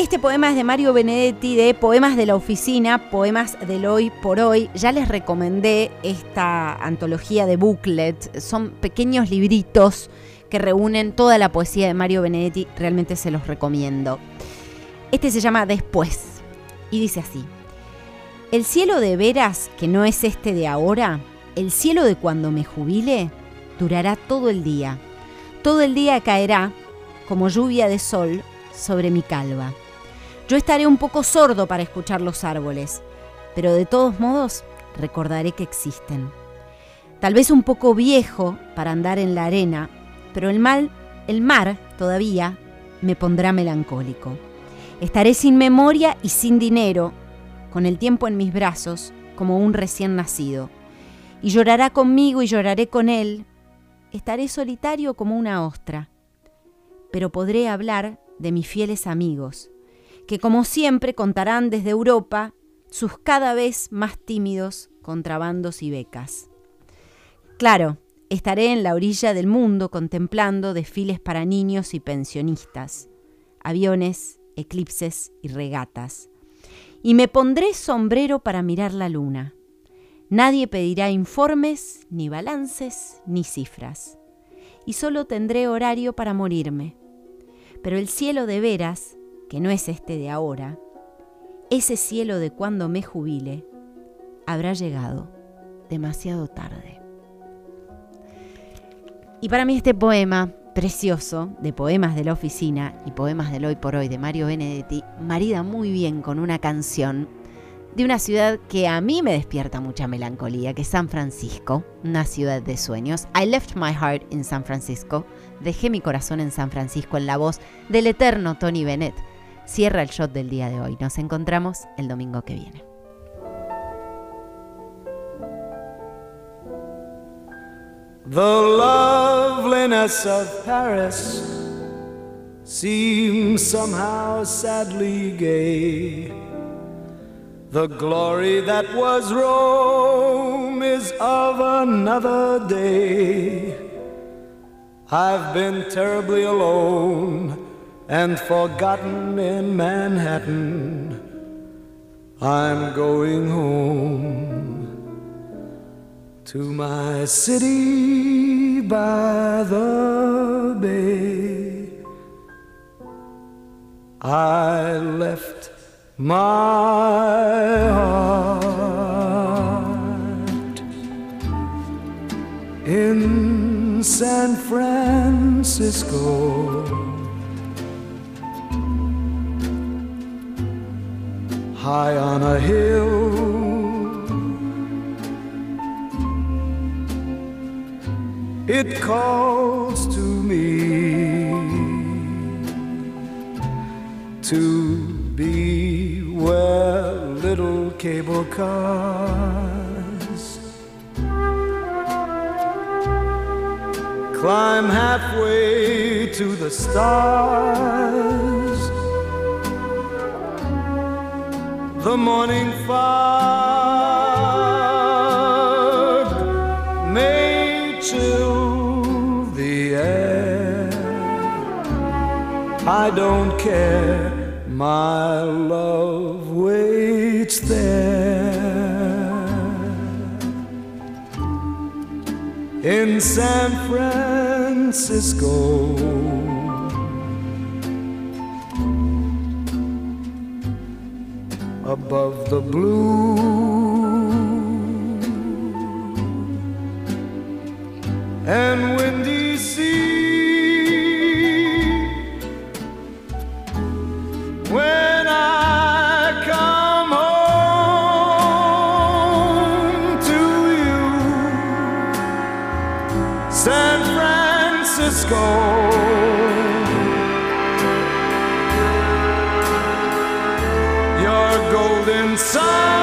Este poema es de Mario Benedetti de Poemas de la Oficina, Poemas del Hoy por Hoy. Ya les recomendé esta antología de booklet. Son pequeños libritos que reúnen toda la poesía de Mario Benedetti. Realmente se los recomiendo. Este se llama Después y dice así. El cielo de veras, que no es este de ahora, el cielo de cuando me jubile, durará todo el día. Todo el día caerá, como lluvia de sol, sobre mi calva. Yo estaré un poco sordo para escuchar los árboles, pero de todos modos recordaré que existen. Tal vez un poco viejo para andar en la arena, pero el mal, el mar todavía me pondrá melancólico. Estaré sin memoria y sin dinero, con el tiempo en mis brazos, como un recién nacido. Y llorará conmigo y lloraré con él. Estaré solitario como una ostra, pero podré hablar de mis fieles amigos, que como siempre contarán desde Europa sus cada vez más tímidos contrabandos y becas. Claro, estaré en la orilla del mundo contemplando desfiles para niños y pensionistas, aviones, eclipses y regatas. Y me pondré sombrero para mirar la luna. Nadie pedirá informes, ni balances, ni cifras. Y solo tendré horario para morirme. Pero el cielo de veras que no es este de ahora, ese cielo de cuando me jubile, habrá llegado demasiado tarde. Y para mí este poema precioso de Poemas de la Oficina y Poemas del Hoy por Hoy de Mario Benedetti marida muy bien con una canción de una ciudad que a mí me despierta mucha melancolía, que es San Francisco, una ciudad de sueños. I left my heart in San Francisco, dejé mi corazón en San Francisco en la voz del eterno Tony Bennett cierra el shot del día de hoy. Nos encontramos el domingo que viene. The loveliness of Paris seems somehow sadly gay. The glory that was Rome is of another day. I've been terribly alone and forgotten in Manhattan. I'm going home to my city by the bay. I left my heart in San Francisco. High on a hill. It calls to me to be where little cable cars climb halfway to the stars. The morning fog may chill the air. I don't care, my love waits there in San Francisco. Above the blue. And windy sea. When I come home to you, San Francisco. golden sun.